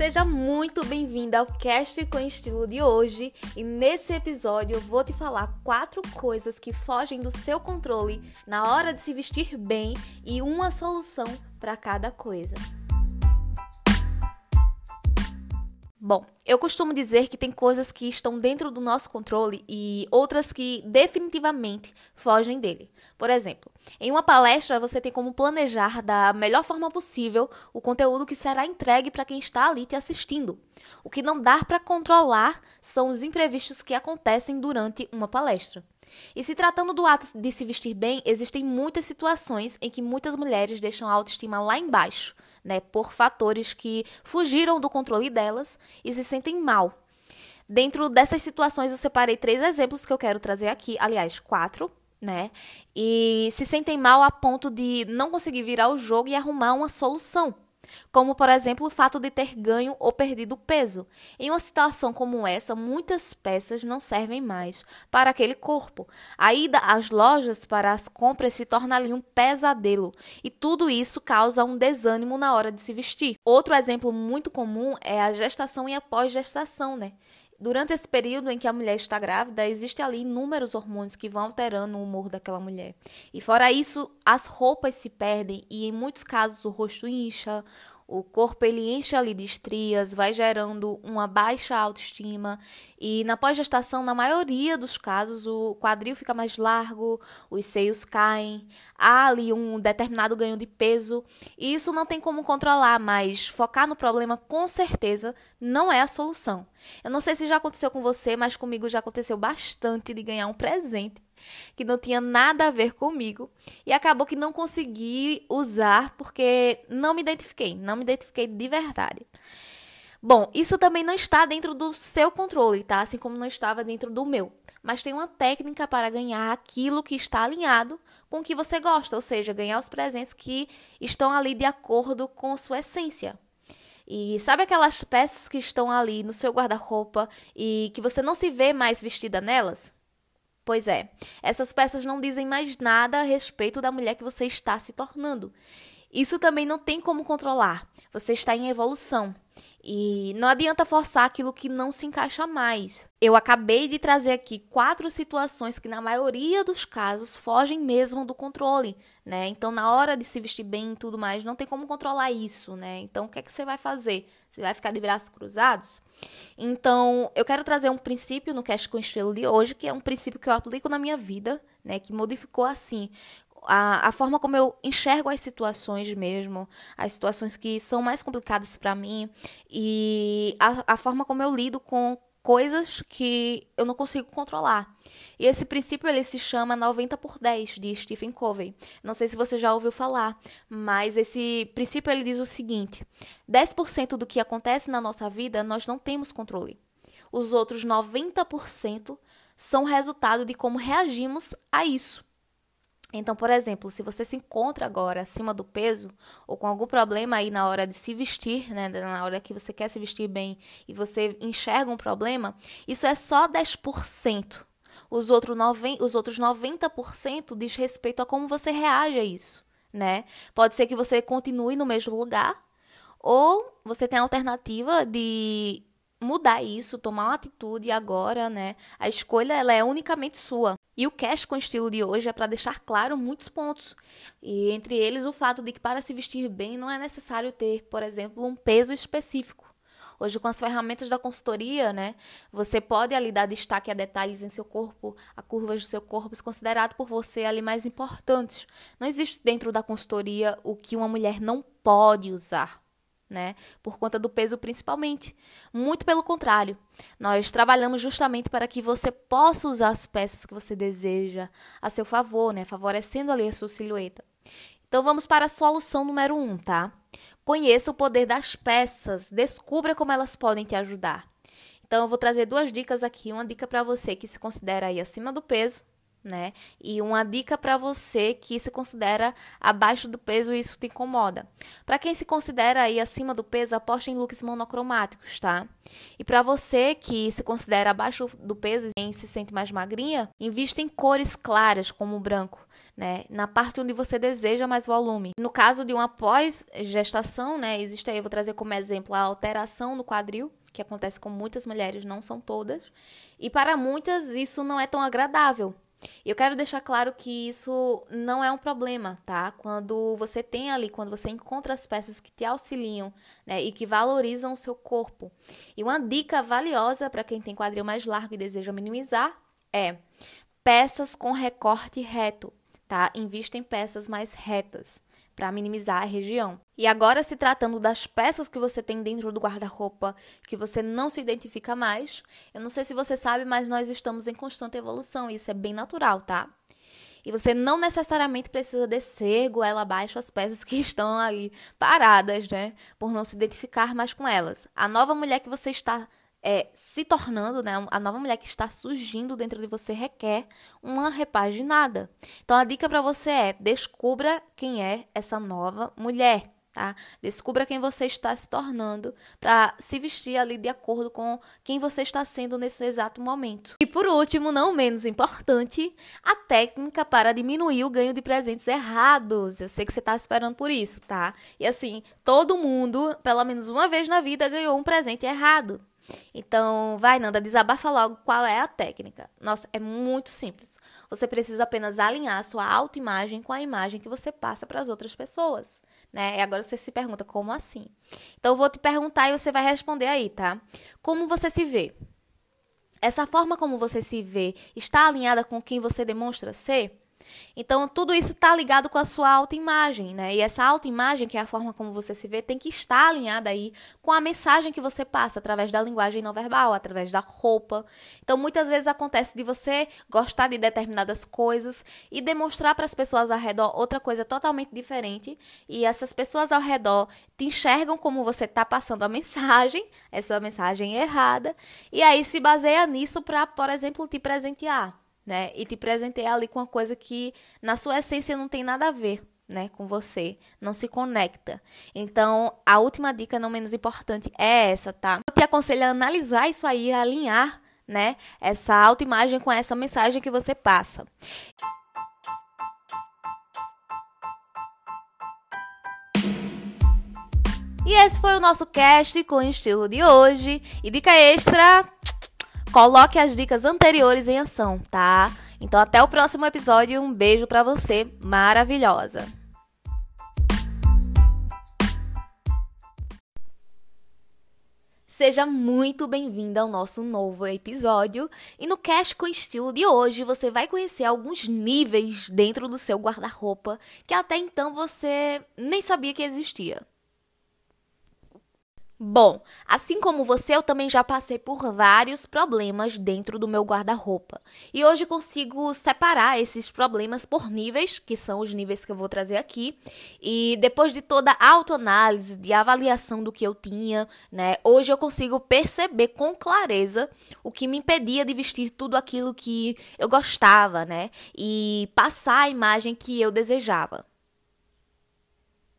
Seja muito bem-vinda ao Cast com Estilo de hoje e nesse episódio eu vou te falar quatro coisas que fogem do seu controle na hora de se vestir bem e uma solução para cada coisa. Bom, eu costumo dizer que tem coisas que estão dentro do nosso controle e outras que definitivamente fogem dele. Por exemplo, em uma palestra você tem como planejar da melhor forma possível o conteúdo que será entregue para quem está ali te assistindo. O que não dá para controlar são os imprevistos que acontecem durante uma palestra. E se tratando do ato de se vestir bem, existem muitas situações em que muitas mulheres deixam a autoestima lá embaixo né, por fatores que fugiram do controle delas e se sentem mal. Dentro dessas situações, eu separei três exemplos que eu quero trazer aqui, aliás, quatro, né? E se sentem mal a ponto de não conseguir virar o jogo e arrumar uma solução como por exemplo o fato de ter ganho ou perdido peso. Em uma situação como essa, muitas peças não servem mais para aquele corpo. A ida às lojas para as compras se torna ali um pesadelo, e tudo isso causa um desânimo na hora de se vestir. Outro exemplo muito comum é a gestação e a pós-gestação, né? Durante esse período em que a mulher está grávida, existem ali inúmeros hormônios que vão alterando o humor daquela mulher. E fora isso, as roupas se perdem e em muitos casos o rosto incha, o corpo ele enche ali de estrias, vai gerando uma baixa autoestima e na pós-gestação, na maioria dos casos, o quadril fica mais largo, os seios caem, há ali um determinado ganho de peso e isso não tem como controlar, mas focar no problema com certeza não é a solução. Eu não sei se já aconteceu com você, mas comigo já aconteceu bastante de ganhar um presente que não tinha nada a ver comigo e acabou que não consegui usar porque não me identifiquei, não me identifiquei de verdade. Bom, isso também não está dentro do seu controle, tá? Assim como não estava dentro do meu. Mas tem uma técnica para ganhar aquilo que está alinhado com o que você gosta, ou seja, ganhar os presentes que estão ali de acordo com sua essência. E sabe aquelas peças que estão ali no seu guarda-roupa e que você não se vê mais vestida nelas? Pois é, essas peças não dizem mais nada a respeito da mulher que você está se tornando. Isso também não tem como controlar. Você está em evolução. E não adianta forçar aquilo que não se encaixa mais. Eu acabei de trazer aqui quatro situações que, na maioria dos casos, fogem mesmo do controle, né? Então, na hora de se vestir bem e tudo mais, não tem como controlar isso, né? Então, o que é que você vai fazer? Você vai ficar de braços cruzados? Então, eu quero trazer um princípio no Cast com Estilo de hoje, que é um princípio que eu aplico na minha vida, né? Que modificou, assim, a, a forma como eu enxergo as situações mesmo, as situações que são mais complicadas para mim e a, a forma como eu lido com coisas que eu não consigo controlar. E esse princípio ele se chama 90 por 10 de Stephen Covey. Não sei se você já ouviu falar, mas esse princípio ele diz o seguinte: 10% do que acontece na nossa vida nós não temos controle. Os outros 90% são resultado de como reagimos a isso. Então, por exemplo, se você se encontra agora acima do peso ou com algum problema aí na hora de se vestir, né, na hora que você quer se vestir bem e você enxerga um problema, isso é só 10%. Os, os outros 90% diz respeito a como você reage a isso, né? Pode ser que você continue no mesmo lugar ou você tem a alternativa de mudar isso, tomar uma atitude agora, né? A escolha ela é unicamente sua. E o cash com estilo de hoje é para deixar claro muitos pontos. E entre eles o fato de que para se vestir bem não é necessário ter, por exemplo, um peso específico. Hoje, com as ferramentas da consultoria, né, você pode ali dar destaque a detalhes em seu corpo, a curvas do seu corpo, considerado por você ali mais importantes. Não existe dentro da consultoria o que uma mulher não pode usar né? Por conta do peso principalmente. Muito pelo contrário. Nós trabalhamos justamente para que você possa usar as peças que você deseja a seu favor, né? Favorecendo ali a sua silhueta. Então vamos para a solução número um, tá? Conheça o poder das peças, descubra como elas podem te ajudar. Então eu vou trazer duas dicas aqui, uma dica para você que se considera aí acima do peso né? E uma dica para você que se considera abaixo do peso e isso te incomoda. Para quem se considera aí acima do peso, aposte em looks monocromáticos, tá? E para você que se considera abaixo do peso e se sente mais magrinha, invista em cores claras como o branco. Né, na parte onde você deseja mais volume. No caso de uma pós-gestação, né, existe aí, eu vou trazer como exemplo a alteração no quadril, que acontece com muitas mulheres, não são todas, e para muitas isso não é tão agradável. Eu quero deixar claro que isso não é um problema, tá? Quando você tem ali, quando você encontra as peças que te auxiliam, né, e que valorizam o seu corpo. E uma dica valiosa para quem tem quadril mais largo e deseja minimizar é peças com recorte reto, tá? Invista em peças mais retas para minimizar a região. E agora, se tratando das peças que você tem dentro do guarda-roupa que você não se identifica mais, eu não sei se você sabe, mas nós estamos em constante evolução e isso é bem natural, tá? E você não necessariamente precisa descer goela abaixo as peças que estão ali paradas, né? Por não se identificar mais com elas. A nova mulher que você está é, se tornando, né, a nova mulher que está surgindo dentro de você requer uma repaginada. Então a dica para você é: descubra quem é essa nova mulher. Tá? Descubra quem você está se tornando para se vestir ali de acordo com quem você está sendo nesse exato momento. E por último, não menos importante, a técnica para diminuir o ganho de presentes errados. Eu sei que você está esperando por isso, tá? E assim, todo mundo, pelo menos uma vez na vida, ganhou um presente errado. Então, vai, Nanda, desabafa logo qual é a técnica. Nossa, é muito simples. Você precisa apenas alinhar a sua autoimagem com a imagem que você passa para as outras pessoas, né? E agora você se pergunta como assim? Então, eu vou te perguntar e você vai responder aí, tá? Como você se vê? Essa forma como você se vê está alinhada com quem você demonstra ser? Então, tudo isso está ligado com a sua autoimagem, né? E essa autoimagem, que é a forma como você se vê, tem que estar alinhada aí com a mensagem que você passa através da linguagem não verbal, através da roupa. Então, muitas vezes acontece de você gostar de determinadas coisas e demonstrar para as pessoas ao redor outra coisa totalmente diferente, e essas pessoas ao redor te enxergam como você está passando a mensagem, essa mensagem errada, e aí se baseia nisso para, por exemplo, te presentear né? E te presentei ali com uma coisa que na sua essência não tem nada a ver, né, com você, não se conecta. Então, a última dica, não menos importante, é essa, tá? Eu te aconselho a analisar isso aí, a alinhar, né, essa autoimagem com essa mensagem que você passa. E esse foi o nosso cast com estilo de hoje. E dica extra, Coloque as dicas anteriores em ação, tá? Então até o próximo episódio, um beijo para você, maravilhosa. Seja muito bem-vinda ao nosso novo episódio. E no Cash com Estilo de hoje, você vai conhecer alguns níveis dentro do seu guarda-roupa que até então você nem sabia que existia. Bom, assim como você, eu também já passei por vários problemas dentro do meu guarda-roupa. E hoje consigo separar esses problemas por níveis, que são os níveis que eu vou trazer aqui. E depois de toda a autoanálise, de avaliação do que eu tinha, né, hoje eu consigo perceber com clareza o que me impedia de vestir tudo aquilo que eu gostava, né, e passar a imagem que eu desejava.